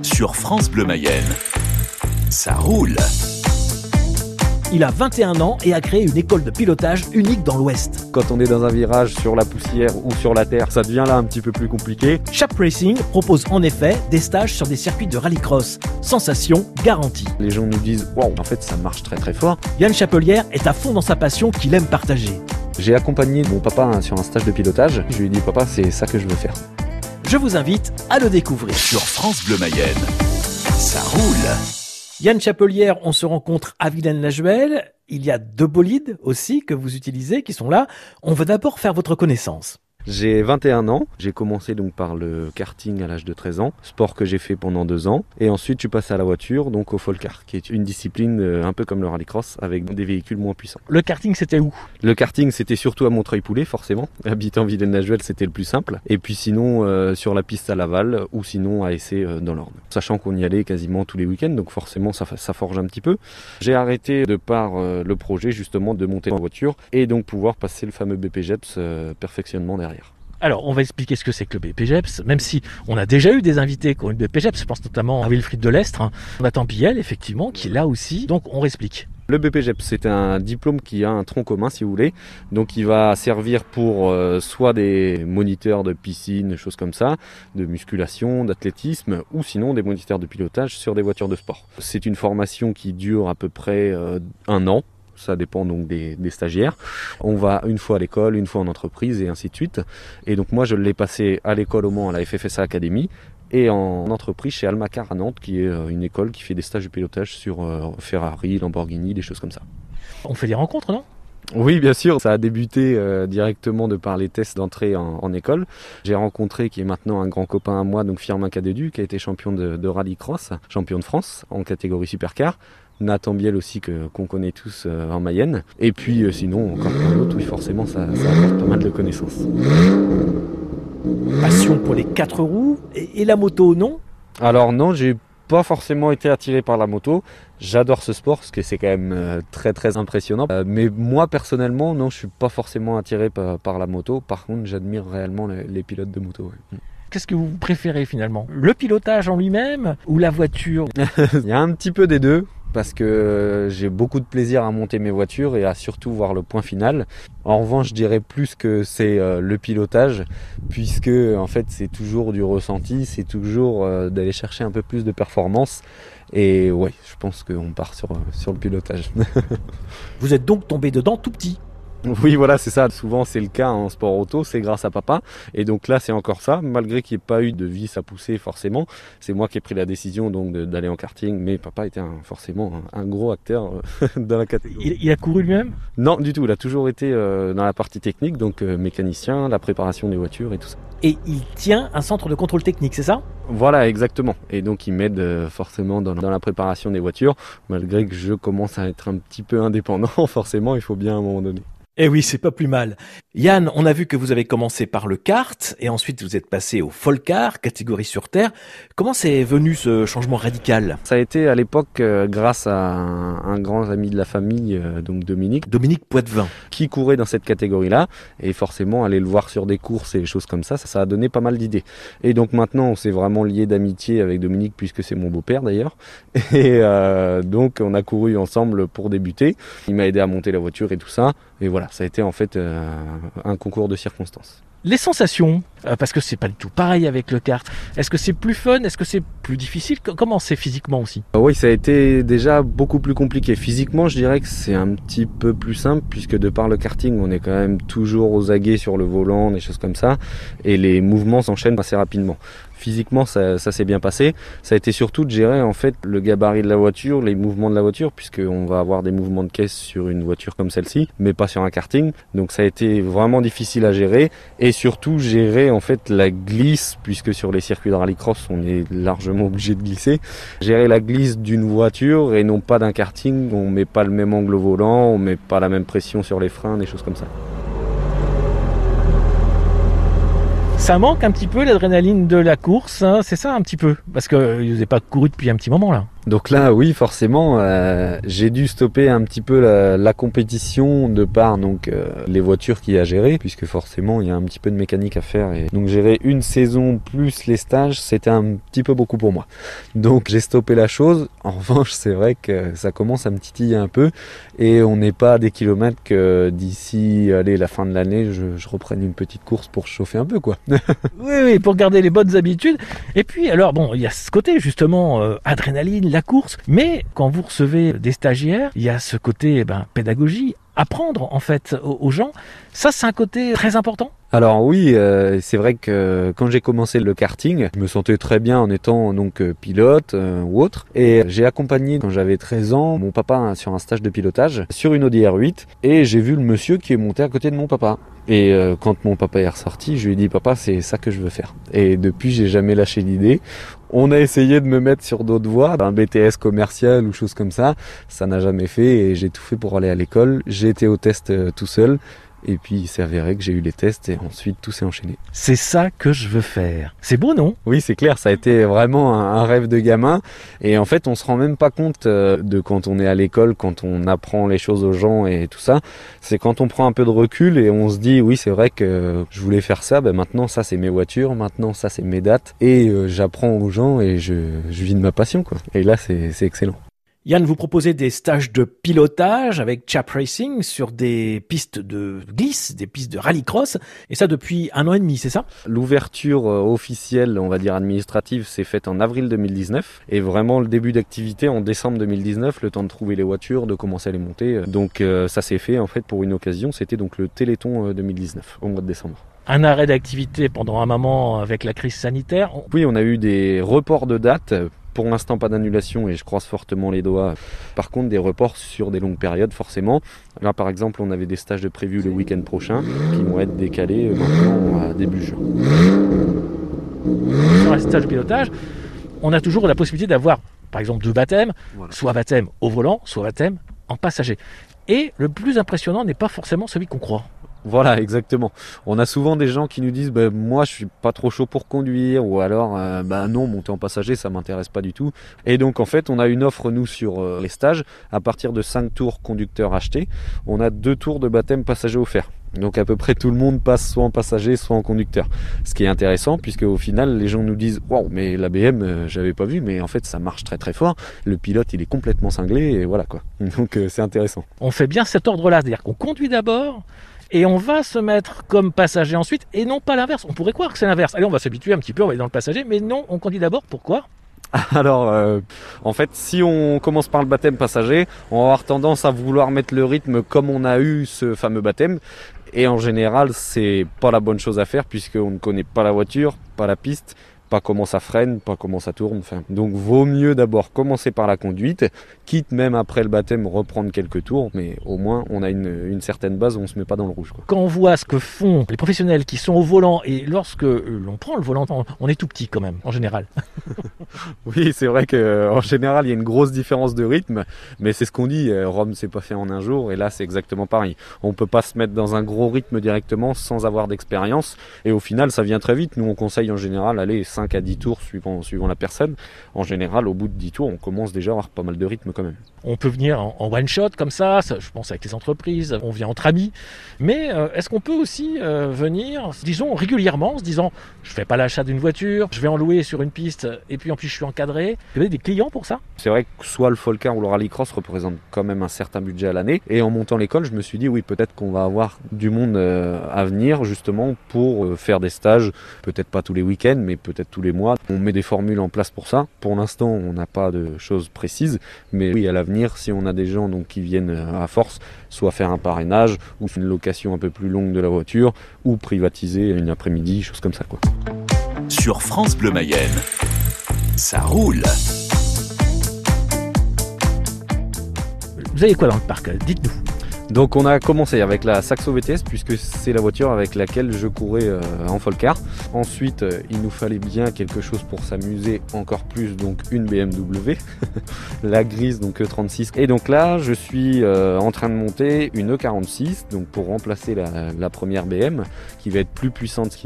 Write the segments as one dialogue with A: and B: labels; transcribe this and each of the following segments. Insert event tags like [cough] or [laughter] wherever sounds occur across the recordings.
A: sur France Bleu Mayenne. Ça roule.
B: Il a 21 ans et a créé une école de pilotage unique dans l'Ouest.
C: Quand on est dans un virage sur la poussière ou sur la terre, ça devient là un petit peu plus compliqué.
B: Chap Racing propose en effet des stages sur des circuits de rallycross. Sensation garantie.
C: Les gens nous disent Waouh, en fait, ça marche très très fort.
B: Yann Chapelière est à fond dans sa passion qu'il aime partager.
C: J'ai accompagné mon papa hein, sur un stage de pilotage. Je lui ai dit Papa, c'est ça que je veux faire.
B: Je vous invite à le découvrir.
A: Sur France Bleu Mayenne, ça roule.
B: Yann Chapelière, on se rencontre à Vilaine-la-Juelle. Il y a deux bolides aussi que vous utilisez qui sont là. On veut d'abord faire votre connaissance.
C: J'ai 21 ans. J'ai commencé donc par le karting à l'âge de 13 ans, sport que j'ai fait pendant deux ans. Et ensuite, je suis passé à la voiture, donc au folkar, qui est une discipline euh, un peu comme le rallycross, avec des véhicules moins puissants.
B: Le karting, c'était où?
C: Le karting, c'était surtout à Montreuil-Poulet, forcément. [laughs] Habitant Vilaine-la-Juelle, c'était le plus simple. Et puis sinon, euh, sur la piste à Laval, ou sinon à Essay euh, dans l'Orne. Sachant qu'on y allait quasiment tous les week-ends, donc forcément, ça, ça forge un petit peu. J'ai arrêté de par euh, le projet, justement, de monter en voiture et donc pouvoir passer le fameux BPGEPS euh, perfectionnement derrière.
B: Alors, on va expliquer ce que c'est que le BPGEPS, même si on a déjà eu des invités qui ont eu le BPGEPS, je pense notamment à Wilfried Delestre, hein. Nathan Piel, effectivement, qui l'a aussi. Donc, on réexplique.
C: Le BPGEP, c'est un diplôme qui a un tronc commun, si vous voulez. Donc, il va servir pour euh, soit des moniteurs de piscine, choses comme ça, de musculation, d'athlétisme, ou sinon des moniteurs de pilotage sur des voitures de sport. C'est une formation qui dure à peu près euh, un an. Ça dépend donc des, des stagiaires. On va une fois à l'école, une fois en entreprise et ainsi de suite. Et donc moi, je l'ai passé à l'école au Mans, à la FFSA Academy, et en entreprise chez Almacar à Nantes, qui est euh, une école qui fait des stages de pilotage sur euh, Ferrari, Lamborghini, des choses comme ça.
B: On fait des rencontres, non?
C: Oui, bien sûr, ça a débuté euh, directement de par les tests d'entrée en, en école. J'ai rencontré, qui est maintenant un grand copain à moi, donc Firmin Cadedu, qui a été champion de, de rallycross, champion de France en catégorie supercar. Nathan Biel aussi que qu'on connaît tous euh, en Mayenne. Et puis euh, sinon encore plein d'autres, oui forcément ça, ça apporte pas mal de connaissances.
B: Passion pour les quatre roues et, et la moto, non?
C: Alors non, j'ai pas forcément été attiré par la moto. J'adore ce sport parce que c'est quand même euh, très très impressionnant. Mais moi personnellement, non, je suis pas forcément attiré par, par la moto. Par contre, j'admire réellement les, les pilotes de moto. ouais.
B: Qu'est-ce que vous préférez finalement? Le pilotage en lui-même ou la voiture? [laughs]
C: Il y a un petit peu des deux parce que euh, j'ai beaucoup de plaisir à monter mes voitures et à surtout voir le point final. En revanche, je dirais plus que c'est euh, le pilotage, puisque en fait c'est toujours du ressenti, c'est toujours euh, d'aller chercher un peu plus de performance. Et ouais, je pense qu'on part sur, sur le pilotage. [laughs]
B: Vous êtes donc tombé dedans tout petit. [laughs]
C: Oui, voilà, c'est ça. Souvent, c'est le cas en sport auto, c'est grâce à papa. Et donc là, c'est encore ça, malgré qu'il n'y ait pas eu de vis à pousser forcément. C'est moi qui ai pris la décision donc d'aller en karting, mais papa était un- forcément un, un gros acteur euh, [laughs] dans la catégorie.
B: Il, il a couru lui-même?
C: Non, du tout. Il a toujours été euh, dans la partie technique, donc euh, mécanicien, la préparation des voitures et tout ça.
B: et il tient un centre de contrôle technique, c'est ça?
C: Voilà, exactement. Et donc, il m'aide euh, forcément dans, dans la préparation des voitures, malgré que je commence à être un petit peu indépendant. [laughs] Forcément, il faut bien à un moment donné.
B: Eh oui, c'est pas plus mal. Yann, on a vu que vous avez commencé par le kart et ensuite vous êtes passé au folkar, catégorie sur terre. Comment c'est venu ce changement radical?
C: Ça a été à l'époque euh, grâce à un, un grand ami de la famille, euh, donc Dominique,
B: Dominique Poitvin.
C: qui courait dans cette catégorie-là. Et forcément, aller le voir sur des courses et des choses comme ça, ça, ça a donné pas mal d'idées. Et donc maintenant, on s'est vraiment lié d'amitié avec Dominique, puisque c'est mon beau-père d'ailleurs. [laughs] Et euh, donc, on a couru ensemble pour débuter. Il m'a aidé à monter la voiture et tout ça. Et voilà, ça a été en fait euh, un concours de circonstances.
B: Les sensations, euh, parce que c'est pas du tout pareil avec le kart. Est-ce que c'est plus fun Est-ce que c'est plus difficile Co- Comment c'est physiquement aussi?
C: Ah Oui, ça a été déjà beaucoup plus compliqué. Physiquement, je dirais que c'est un petit peu plus simple, puisque de par le karting, on est quand même toujours aux aguets sur le volant, des choses comme ça, et les mouvements s'enchaînent assez rapidement. Physiquement, ça, s'est bien passé. Ça a été surtout de gérer en fait le gabarit de la voiture, les mouvements de la voiture, puisqu'on va avoir des mouvements de caisse sur une voiture comme celle-ci, mais pas sur un karting. Donc ça a été vraiment difficile à gérer, et surtout gérer en fait la glisse, puisque sur les circuits de rallycross, on est largement obligé de glisser gérer la glisse d'une voiture et non pas d'un karting. On met pas le même angle au volant, on met pas la même pression sur les freins, des choses comme ça.
B: Ça manque un petit peu l'adrénaline de la course, hein, c'est ça un petit peu Parce que euh, vous n'avez pas couru depuis un petit moment là.
C: Donc là, oui, forcément, euh, j'ai dû stopper un petit peu la, la compétition de par donc euh, les voitures qu'il y a à gérer, puisque forcément il y a un petit peu de mécanique à faire. Et donc gérer une saison plus les stages, c'était un petit peu beaucoup pour moi. Donc j'ai stoppé la chose. En [laughs] revanche, c'est vrai que ça commence à me titiller un peu, et on n'est pas à des kilomètres que d'ici, allez, la fin de l'année, je, je reprenne une petite course pour chauffer un peu, quoi. [laughs]
B: Oui, oui, pour garder les bonnes habitudes. Et puis, alors, bon, il y a ce côté, justement, euh, adrénaline, la course. Mais quand vous recevez des stagiaires, il y a ce côté eh ben, pédagogie, apprendre, en fait, aux, aux gens. Ça, c'est un côté très important.
C: Alors oui, euh, c'est vrai que quand j'ai commencé le karting, je me sentais très bien en étant donc euh, pilote euh, ou autre. Et j'ai accompagné quand j'avais 13 ans mon papa hein, sur un stage de pilotage sur une Audi R8 et j'ai vu le monsieur qui est monté à côté de mon papa. Et quand mon papa est ressorti, je lui ai dit papa c'est ça que je veux faire. Et depuis j'ai jamais lâché l'idée. On a essayé de me mettre sur d'autres voies, un BTS commercial ou chose comme ça, ça n'a jamais fait et j'ai tout fait pour aller à l'école. J'ai été au test tout seul. Et puis il s'est avéré que j'ai eu les tests et ensuite tout s'est enchaîné.
B: C'est ça que je veux faire. C'est beau, non?
C: Oui, c'est clair, ça a été vraiment un, rêve de gamin. Et en fait, on se rend même pas compte euh, de quand on est à l'école, quand on apprend les choses aux gens et tout ça. C'est quand on prend un peu de recul et on se dit, oui, c'est vrai que je voulais faire ça. Ben maintenant, ça c'est mes voitures. Maintenant, ça c'est mes dates. Et euh, j'apprends aux gens et je, je vis de ma passion, quoi. Et là, c'est excellent.
B: Yann, vous proposez des stages de pilotage avec Chap Racing sur des pistes de glisse, des pistes de rallycross, et ça depuis un an et demi, c'est ça?
C: L'ouverture euh, officielle, on va dire administrative, s'est faite en avril 2019, et vraiment le début d'activité en décembre 2019, le temps de trouver les voitures, de commencer à les monter. Donc euh, ça s'est fait en fait pour une occasion, c'était donc le Téléthon 2019, au mois de décembre
B: un arrêt d'activité pendant un moment avec la crise sanitaire.
C: Oui, on a eu des reports de dates pour l'instant, pas d'annulation et je croise fortement les doigts. Par contre, des reports sur des longues périodes, forcément. Là, par exemple, on avait des stages de prévus le week-end prochain qui vont être décalés maintenant à début juin.
B: Sur un stage de pilotage, on a toujours la possibilité d'avoir, par exemple, deux baptêmes, voilà. soit baptême au volant, soit baptême en passager. Et le plus impressionnant n'est pas forcément celui qu'on croit.
C: Voilà, [laughs] exactement. On a souvent des gens qui nous disent bah, moi je suis pas trop chaud pour conduire ou alors euh, bah non monter en passager ça m'intéresse pas du tout. Et donc en fait on a une offre nous sur euh, les stages à partir de 5 tours conducteurs achetés, on a deux tours de baptême passager offerts. Donc à peu près tout le monde passe soit en passager, soit en conducteur. Ce qui est intéressant puisque au final les gens nous disent waouh mais la BM euh, j'avais pas vu mais en fait ça marche très très fort. Le pilote il est complètement cinglé et voilà quoi. [laughs] Donc euh, c'est intéressant.
B: On fait bien cet ordre-là, c'est-à-dire qu'on conduit d'abord et on va se mettre comme passager ensuite et non pas l'inverse. On pourrait croire que c'est l'inverse. Allez on va s'habituer un petit peu, on va aller dans le passager, mais non on conduit d'abord. Pourquoi? [laughs]
C: Alors, euh, en fait, si on commence par le baptême passager, on va avoir tendance à vouloir mettre le rythme comme on a eu ce fameux baptême. Et en général, c'est pas la bonne chose à faire puisqu'on ne connaît pas la voiture, pas la piste, pas comment ça freine, pas comment ça tourne. Donc vaut mieux d'abord commencer par la conduite, quitte même après le baptême reprendre quelques tours, mais au moins on a une, certaine base on se met pas dans le rouge.
B: Quand on voit ce que font les professionnels qui sont au volant et lorsque l'on prend le volant, on est tout petit quand même en général. [laughs] [laughs]
C: oui, c'est vrai que en général il y a une grosse différence de rythme, mais c'est ce qu'on dit. Rome s'est pas fait en un jour et là c'est exactement pareil. On peut pas se mettre dans un gros rythme directement sans avoir d'expérience et au final ça vient très vite. Nous on conseille en général aller 5 à 10 tours suivant, la personne. En général, au bout de 10 tours, on commence déjà à avoir pas mal de rythme quand même.
B: On peut venir en, one shot comme ça, je pense avec les entreprises, on vient entre amis. Mais euh, est-ce qu'on peut aussi euh, venir, disons, régulièrement, en se disant, je fais pas l'achat d'une voiture, je vais en louer sur une piste, et puis en plus je suis encadré. Vous avez des clients pour ça?
C: C'est vrai que soit le Folcar ou le Rallycross représente quand même un certain budget à l'année. Et en montant l'école, je me suis dit, oui, peut-être qu'on va avoir du monde euh, à venir justement pour euh, faire des stages, peut-être pas tous les week-ends, mais peut-être tous les mois. On met des formules en place pour ça. Pour l'instant, on n'a pas de choses précises, mais oui, à l'avenir, si on a des gens donc qui viennent à force, soit faire un parrainage ou une location un peu plus longue de la voiture, ou privatiser une après-midi, choses comme ça quoi.
A: Sur France Bleu Mayenne, ça roule.
B: Vous avez quoi dans le parc Dites-nous.
C: Donc on a commencé avec la Saxo VTS puisque c'est la voiture avec laquelle je courais euh, en Folcar. Ensuite, euh, il nous fallait bien quelque chose pour s'amuser encore plus, donc une BMW, [laughs] la grise donc E36. Et donc là, je suis euh, en train de monter une E46, donc pour remplacer la, première BM, qui va être plus puissante,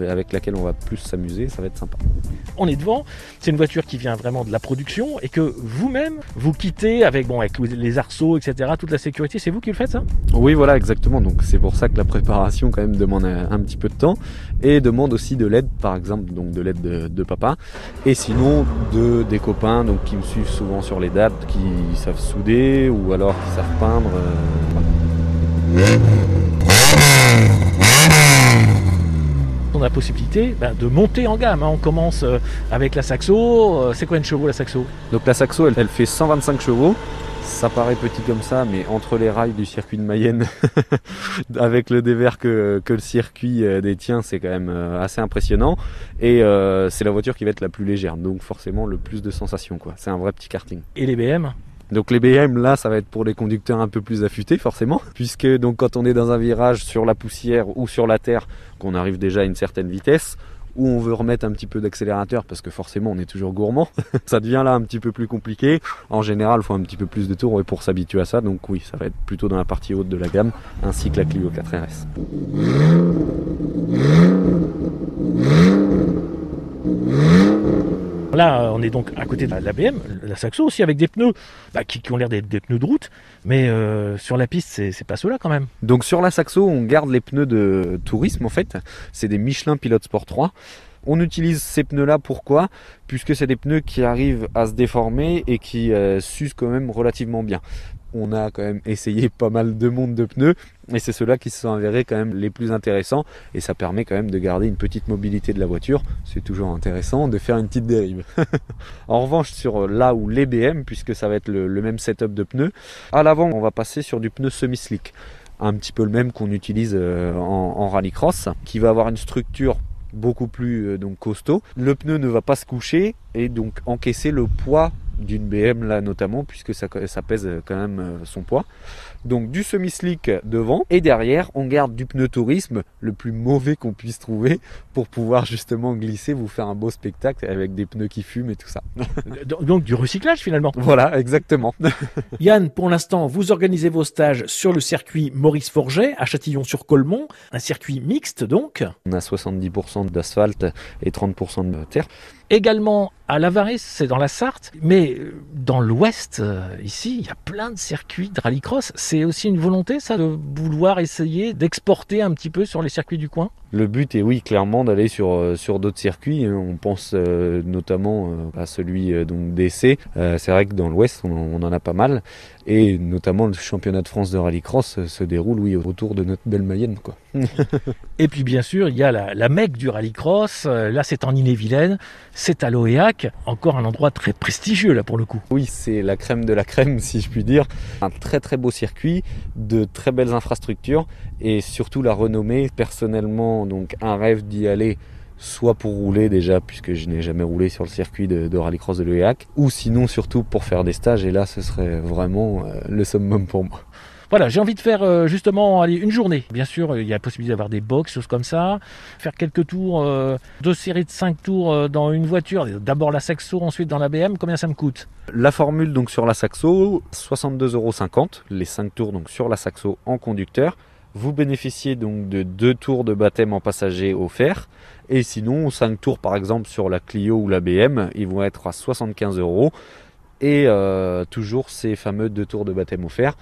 C: avec laquelle on va plus s'amuser, ça va être sympa.
B: On est devant, c'est une voiture qui vient vraiment de la production et que vous-même, vous quittez avec, bon, avec les arceaux, etc., toute la sécurité, c'est vous qui le faites ça
C: Oui, voilà, exactement. Donc c'est pour ça que la préparation quand même demande un, petit peu de temps et demande aussi de l'aide, par exemple, donc de l'aide de, de papa. Et sinon de des copains donc qui me suivent souvent sur les dates, qui savent souder ou alors qui savent peindre. euh, voilà.
B: On a la possibilité ben, de monter en gamme. hein. On commence euh, avec la Saxo. Euh, C'est combien de chevaux la Saxo?
C: Donc la Saxo, elle, elle fait 125 chevaux. Ça paraît petit comme ça, mais entre les rails du circuit de Mayenne, [laughs] avec le dévers que, que le circuit euh, détient, c'est quand même euh, assez impressionnant. Et euh, c'est la voiture qui va être la plus légère, donc forcément le plus de sensations. quoi. C'est un vrai petit karting.
B: et les BM.
C: Donc les BM là, ça va être pour les conducteurs un peu plus affûtés forcément, [laughs] puisque donc quand on est dans un virage sur la poussière ou sur la terre, qu'on arrive déjà à une certaine vitesse, où on veut remettre un petit peu d'accélérateur parce que forcément on est toujours gourmand, [laughs] ça devient là un petit peu plus compliqué. En général, il faut un petit peu plus de tours pour s'habituer à ça, donc oui, ça va être plutôt dans la partie haute de la gamme, ainsi que la Clio 4 RS.
B: Là, on est donc à côté de la- BM, la Saxo aussi avec des pneus bah, qui, ont l'air d'être des pneus de route, mais euh, sur la piste, c'est pas ceux-là quand même.
C: Donc sur la Saxo, on garde les pneus de tourisme en fait. C'est des Michelin Pilot Sport 3. On utilise ces pneus-là pourquoi? Puisque c'est des pneus qui arrivent à se déformer et qui euh, s'usent quand même relativement bien. On a quand même essayé [laughs] pas mal de monde de pneus et c'est ceux-là qui se sont avérés quand même les plus intéressants et ça permet quand même de garder une petite mobilité de la voiture. C'est toujours intéressant de faire une petite dérive. [laughs] en revanche sur euh, là où les BM, puisque ça va être le, le même setup de pneus, à l'avant on va passer sur du pneu semi-slick un petit peu le même qu'on utilise euh, en, en rallycross, qui va avoir une structure beaucoup plus euh, donc costaud. Le pneu ne va pas se coucher et donc encaisser le poids d'une BM là notamment puisque ça, ça pèse euh, quand même euh, son poids. Donc du semi-slick devant et derrière on garde du pneu tourisme le plus mauvais qu'on puisse trouver pour pouvoir justement glisser, vous faire un beau spectacle avec des pneus qui fument et tout ça.
B: Donc donc du recyclage finalement.
C: voilà exactement. [laughs]
B: Yann, pour l'instant, vous organisez vos stages sur le circuit Maurice Forget à Châtillon-sur-Colmont, un circuit mixte donc.
C: On a 70% d'asphalte et 30% de terre.
B: Également à Lavaris, c'est dans la Sarthe, mais euh, dans l'ouest, euh, ici, il y a plein de circuits de rallycross. C'est aussi une volonté, ça, de vouloir essayer d'exporter un petit peu sur les circuits du coin?
C: Le but est oui clairement d'aller sur, euh, sur d'autres circuits. On pense notamment à celui d'essai. C'est vrai que dans l'Ouest on, on en a pas mal et notamment le championnat de France de rallycross se déroule oui autour de notre belle Mayenne quoi. [laughs]
B: Et puis bien sûr, il y a la, la Mecque du rallycross. Euh, Là, c'est en Ille-et-Vilaine, c'est à l'Oéac, encore un endroit très prestigieux là pour le coup.
C: Oui c'est la crème de la crème [laughs] si je puis dire. Un très très beau circuit, de très belles infrastructures et surtout la renommée. Personnellement donc un rêve d'y aller soit pour rouler déjà puisque je n'ai jamais roulé sur le circuit de, rallycross de l'EAC ou sinon surtout pour faire des stages et là ce serait vraiment euh, le summum pour moi.
B: Voilà, j'ai envie de faire euh, justement une journée. Bien sûr, il y a la possibilité d'avoir des box, choses comme ça. Faire quelques tours, euh, deux séries de cinq tours euh, dans une voiture. D'abord la Saxo, ensuite dans la BM. Combien ça me coûte?
C: La formule donc sur la Saxo, 62,50€, les 5 tours donc sur la Saxo en conducteur. Vous bénéficiez donc de 2 tours de baptême en passager offerts. Et sinon, 5 tours par exemple sur la Clio ou la BM, ils vont être à 75 euros. Et toujours ces fameux 2 tours de baptême offerts.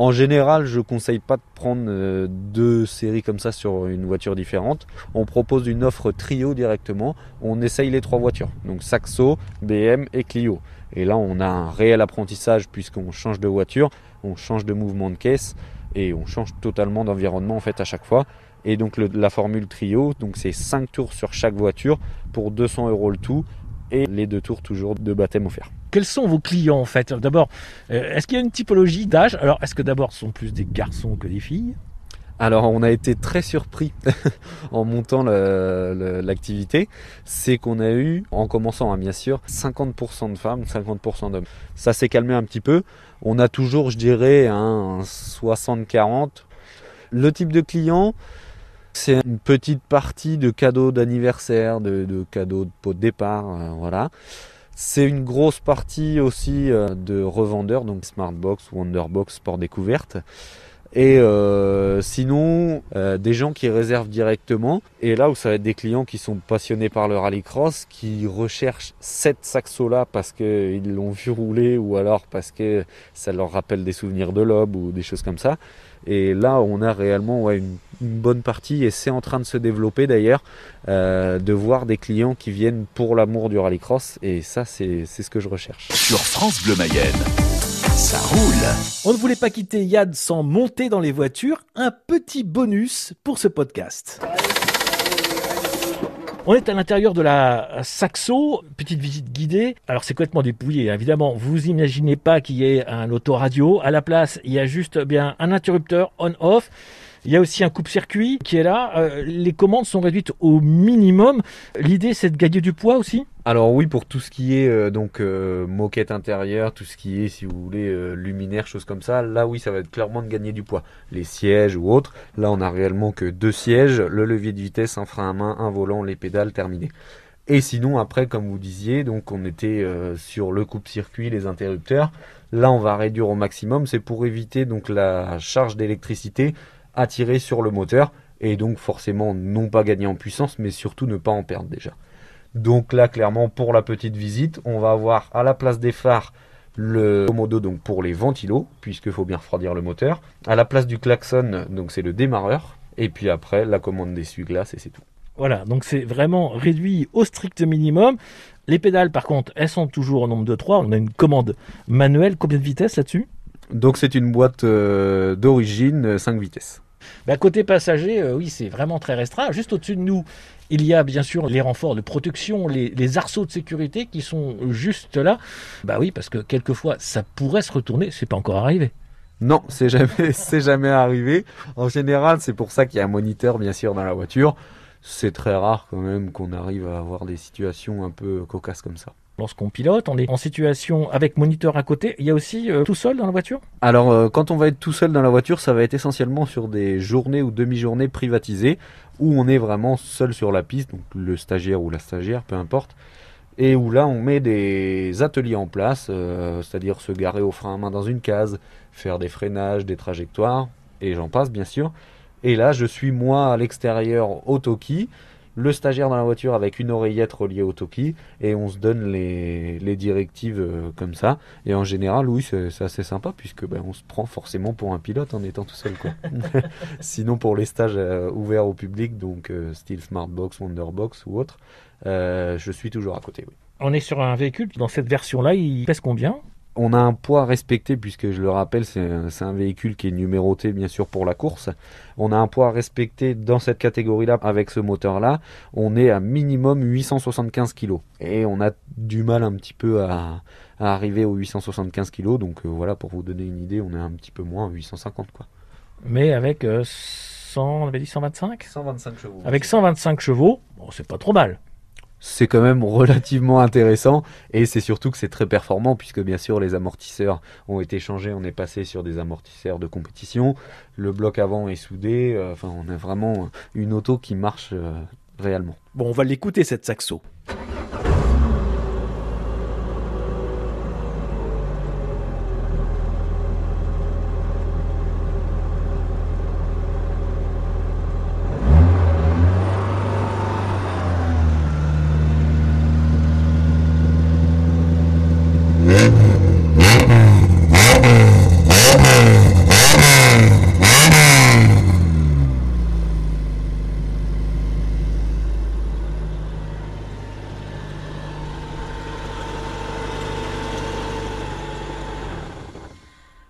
C: En général, je conseille pas de prendre euh, deux séries comme ça sur une voiture différente. On propose une offre trio directement. On essaye les trois voitures. Donc Saxo, BM et Clio. Et là, on a un réel apprentissage puisqu'on change de voiture, on change de mouvement de caisse et on change totalement d'environnement en fait à chaque fois. Et donc la formule trio, c'est 5 tours sur chaque voiture pour 200 euros le tout et les deux tours toujours de baptême offert.
B: Quels sont vos clients en fait D'abord, euh, est-ce qu'il y a une typologie d'âge Alors, est-ce que d'abord ce sont plus des garçons que des filles
C: Alors on a été très surpris [laughs] en montant l'activité, c'est qu'on a eu, en commençant hein, bien sûr, 50% de femmes, 50% d'hommes. Ça s'est calmé un petit peu. On a toujours, je dirais, un 60-40. Le type de client, c'est une petite partie de cadeaux d'anniversaire, de, cadeaux de pot de départ, euh, voilà. C'est une grosse partie aussi euh, de revendeurs, donc Smartbox, Wonderbox, Sport Découverte. Et euh, sinon, euh, des gens qui réservent directement. Et là où ça va être des clients qui sont passionnés par le rallycross, qui recherchent cette saxo-là parce qu'ils l'ont vu rouler ou alors parce que ça leur rappelle des souvenirs de lobe ou des choses comme ça. Et là, on a réellement une, bonne partie, et c'est en train de se développer d'ailleurs, euh, de voir des clients qui viennent pour l'amour du rallycross. Et ça, c'est ce que je recherche.
A: Sur France Bleu Mayenne. Ça roule.
D: On ne voulait pas quitter Yad sans monter dans les voitures. Un petit bonus pour ce podcast.
B: On est à l'intérieur de la Saxo, petite visite guidée. Alors c'est complètement dépouillé, évidemment. Vous imaginez pas qu'il y ait un autoradio. À la place, il y a juste bien un interrupteur on-off. Il y a aussi un coupe-circuit qui est là. Euh, les commandes sont réduites au minimum. L'idée, c'est de gagner du poids aussi?
C: Alors oui, pour tout ce qui est euh, donc euh, moquette intérieure, tout ce qui est, si vous voulez, luminaire, choses comme ça, là oui, ça va être clairement de gagner du poids. Les sièges ou autres, là on a réellement que deux sièges, le levier de vitesse, un frein à main, un volant, les pédales, terminé. Et sinon après, comme vous disiez, donc on était sur le coupe-circuit, les interrupteurs. Là on va réduire au maximum, c'est pour éviter donc la charge d'électricité attirer sur le moteur et donc forcément non pas gagner en puissance mais surtout ne pas en perdre déjà. Donc là clairement pour la petite visite on va avoir à la place des phares le modo donc pour les ventilos puisqu'il faut bien refroidir le moteur. À la place du klaxon donc c'est le démarreur et puis après la commande d'essuie-glace et c'est tout.
B: Voilà, donc c'est vraiment réduit au strict minimum. Les pédales, par contre, elles sont toujours au nombre de 3. On a une commande manuelle. Combien de vitesses là-dessus?
C: Donc c'est une boîte euh, d'origine 5 vitesses.
B: Bah, côté passager, euh, oui, c'est vraiment très restreint. Juste au-dessus de nous, il y a bien sûr les renforts de protection, les, arceaux de sécurité qui sont juste là. Bah oui, parce que quelquefois, ça pourrait se retourner. C'est pas encore arrivé.
C: Non, c'est jamais, [laughs] c'est jamais arrivé. En général, c'est pour ça qu'il y a un moniteur, bien sûr, dans la voiture. C'est très rare quand même qu'on arrive à avoir des situations un peu cocasses comme ça
B: lorsqu'on pilote, on est en situation avec moniteur à côté. Il y a aussi euh, tout seul dans la voiture?
C: Alors, euh, quand on va être tout seul dans la voiture, ça va être essentiellement sur des journées ou demi-journées privatisées où on est vraiment seul sur la piste, donc le stagiaire ou la stagiaire, peu importe. Et où là, on met des ateliers en place, euh, c'est-à-dire se garer au frein à main dans une case, faire des freinages, des trajectoires, et j'en passe bien sûr. Et là, je suis moi à l'extérieur au Toki le stagiaire dans la voiture avec une oreillette reliée au Toki et on se donne les, directives euh, comme ça. Et en général, oui, c'est assez sympa puisque ben, on se prend forcément pour un pilote en étant tout seul. Quoi. [laughs] Sinon, pour les stages euh, ouverts au public, donc euh, style Smartbox, Wonderbox ou autre, je suis toujours à côté. Oui.
B: On est sur un véhicule, dans cette version-là, il pèse combien?
C: On a un poids respecté puisque je le rappelle c'est un, véhicule qui est numéroté bien sûr pour la course. On a un poids respecté dans cette catégorie là avec ce moteur là. On est à minimum 875 kg et on a du mal un petit peu à, arriver aux 875 kg donc euh, voilà pour vous donner une idée on est un petit peu moins 850 quoi.
B: Mais avec 100, euh, on avait dit 125
C: 125 chevaux.
B: Avec 125 chevaux, bon, c'est pas trop mal
C: c'est quand même relativement intéressant et c'est surtout que c'est très performant puisque bien sûr les amortisseurs ont été changés, on est passé sur des amortisseurs de compétition, le bloc avant est soudé, euh, enfin on a vraiment une auto qui marche euh, réellement.
D: Bon, on va l'écouter cette saxo.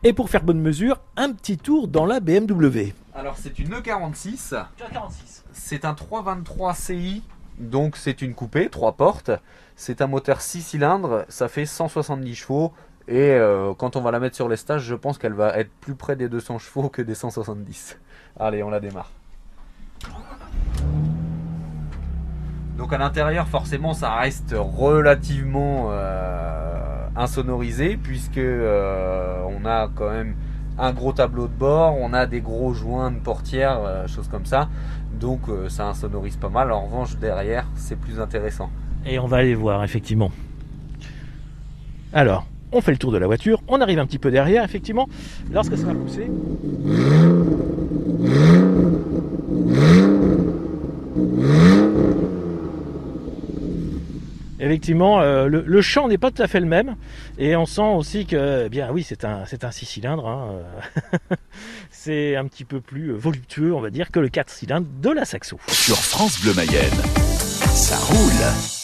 D: Et pour faire bonne mesure, un petit tour dans la BMW.
C: Alors c'est une E46. C'est un 323 CI, donc c'est une coupée, 3 portes. C'est un moteur 6 cylindres, ça fait 170 chevaux. Et euh, quand on va la mettre sur les stages, je pense qu'elle va être plus près des 200 chevaux que des 170. Allez, on la démarre. Donc à l'intérieur, forcément, ça reste relativement euh, insonorisé puisque euh, on a quand même un gros tableau de bord, on a des gros joints de portière, euh, choses comme ça. Donc ça insonorise pas mal. En revanche, derrière, c'est plus intéressant.
B: Et on va aller voir, effectivement. Alors, on fait le tour de la voiture, on arrive un petit peu derrière, effectivement, lorsque ça va pousser. Effectivement, euh, le, champ n'est pas tout à fait le même, et on sent aussi que, eh bien oui, c'est un, c'est un 6 cylindres. Hein, euh, [laughs] c'est un petit peu plus voluptueux, on va dire, que le 4 cylindres de la Saxo.
A: Sur France Bleu Mayenne, ça roule.